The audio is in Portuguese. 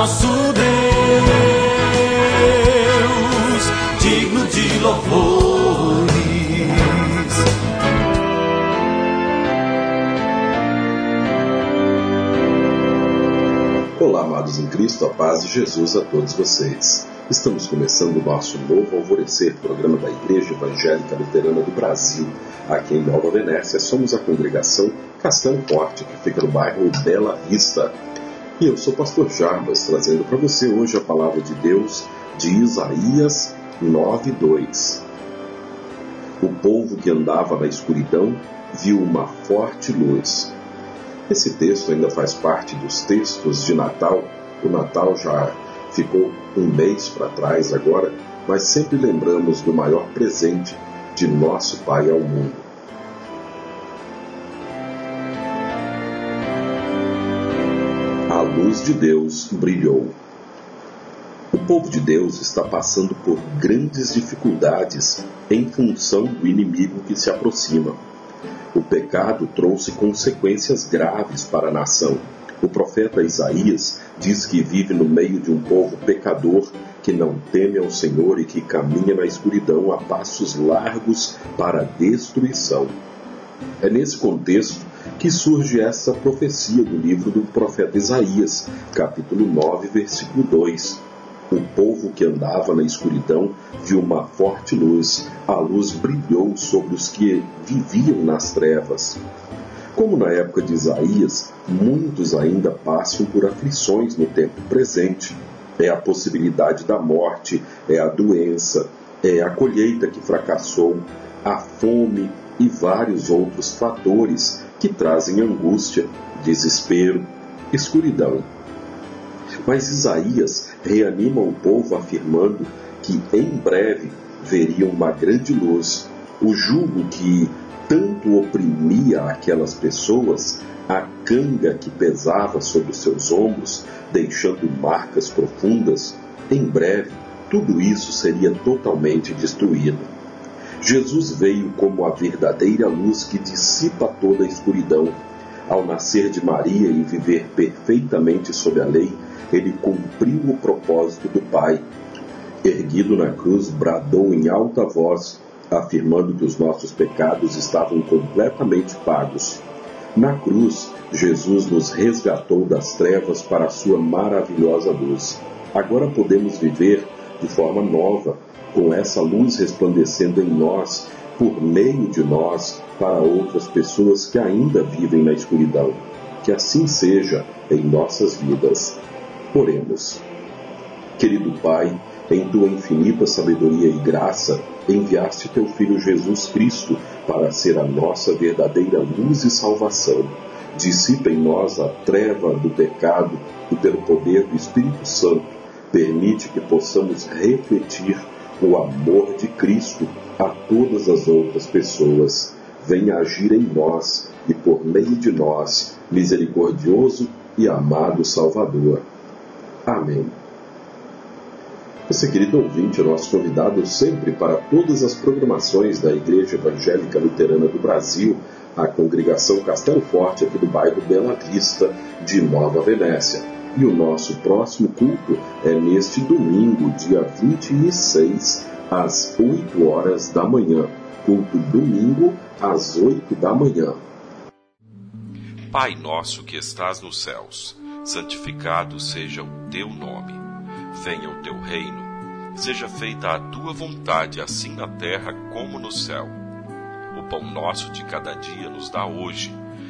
nosso Deus, digno de louvores. Olá, amados em Cristo, a paz de Jesus a todos vocês. Estamos começando o nosso novo Alvorecer, programa da Igreja Evangélica Luterana do Brasil. Aqui em Nova Venécia, somos a congregação Castelo Forte, que fica no bairro Bela Vista. E eu sou o pastor Jarbas, trazendo para você hoje a palavra de Deus de Isaías 9:2. O povo que andava na escuridão viu uma forte luz. Esse texto ainda faz parte dos textos de Natal. O Natal já ficou um mês para trás agora, mas sempre lembramos do maior presente de nosso Pai ao mundo. De Deus brilhou. O povo de Deus está passando por grandes dificuldades em função do inimigo que se aproxima. O pecado trouxe consequências graves para a nação o profeta Isaías diz que vive no meio de um povo pecador que não teme ao Senhor e que caminha na escuridão a passos largos para a destruição. É nesse contexto que surge essa profecia do livro do profeta Isaías, capítulo 9, versículo 2. O povo que andava na escuridão viu uma forte luz, a luz brilhou sobre os que viviam nas trevas. Como na época de Isaías, muitos ainda passam por aflições no tempo presente. É a possibilidade da morte, é a doença, é a colheita que fracassou, a fome e vários outros fatores que trazem angústia, desespero, escuridão. Mas Isaías reanima o povo afirmando que em breve veriam uma grande luz. O jugo que tanto oprimia aquelas pessoas, a canga que pesava sobre seus ombros, deixando marcas profundas, em breve tudo isso seria totalmente destruído. Jesus veio como a verdadeira luz que dissipa toda a escuridão. Ao nascer de Maria e viver perfeitamente sob a lei, ele cumpriu o propósito do Pai. Erguido na cruz, bradou em alta voz: afirmando que os nossos pecados estavam completamente pagos. Na cruz, Jesus nos resgatou das trevas para a sua maravilhosa luz. Agora podemos viver de forma nova, com essa luz resplandecendo em nós, por meio de nós, para outras pessoas que ainda vivem na escuridão. Que assim seja em nossas vidas. Oremos. Querido Pai, em tua infinita sabedoria e graça, enviaste teu Filho Jesus Cristo para ser a nossa verdadeira luz e salvação. Dissipa em nós a treva do pecado e, pelo poder do Espírito Santo, permite que possamos refletir o amor de Cristo a todas as outras pessoas. Venha agir em nós e, por meio de nós, misericordioso e amado Salvador. Amém. Esse querido ouvinte é nosso convidado sempre para todas as programações da Igreja Evangélica Luterana do Brasil, a congregação Castelo Forte, aqui do bairro Bela Vista, de Nova Venécia. E o nosso próximo culto é neste domingo, dia 26, às 8 horas da manhã. Culto domingo, às 8 da manhã. Pai nosso que estás nos céus, santificado seja o teu nome venha o teu reino, seja feita a tua vontade, assim na terra como no céu. O pão nosso de cada dia nos dá hoje,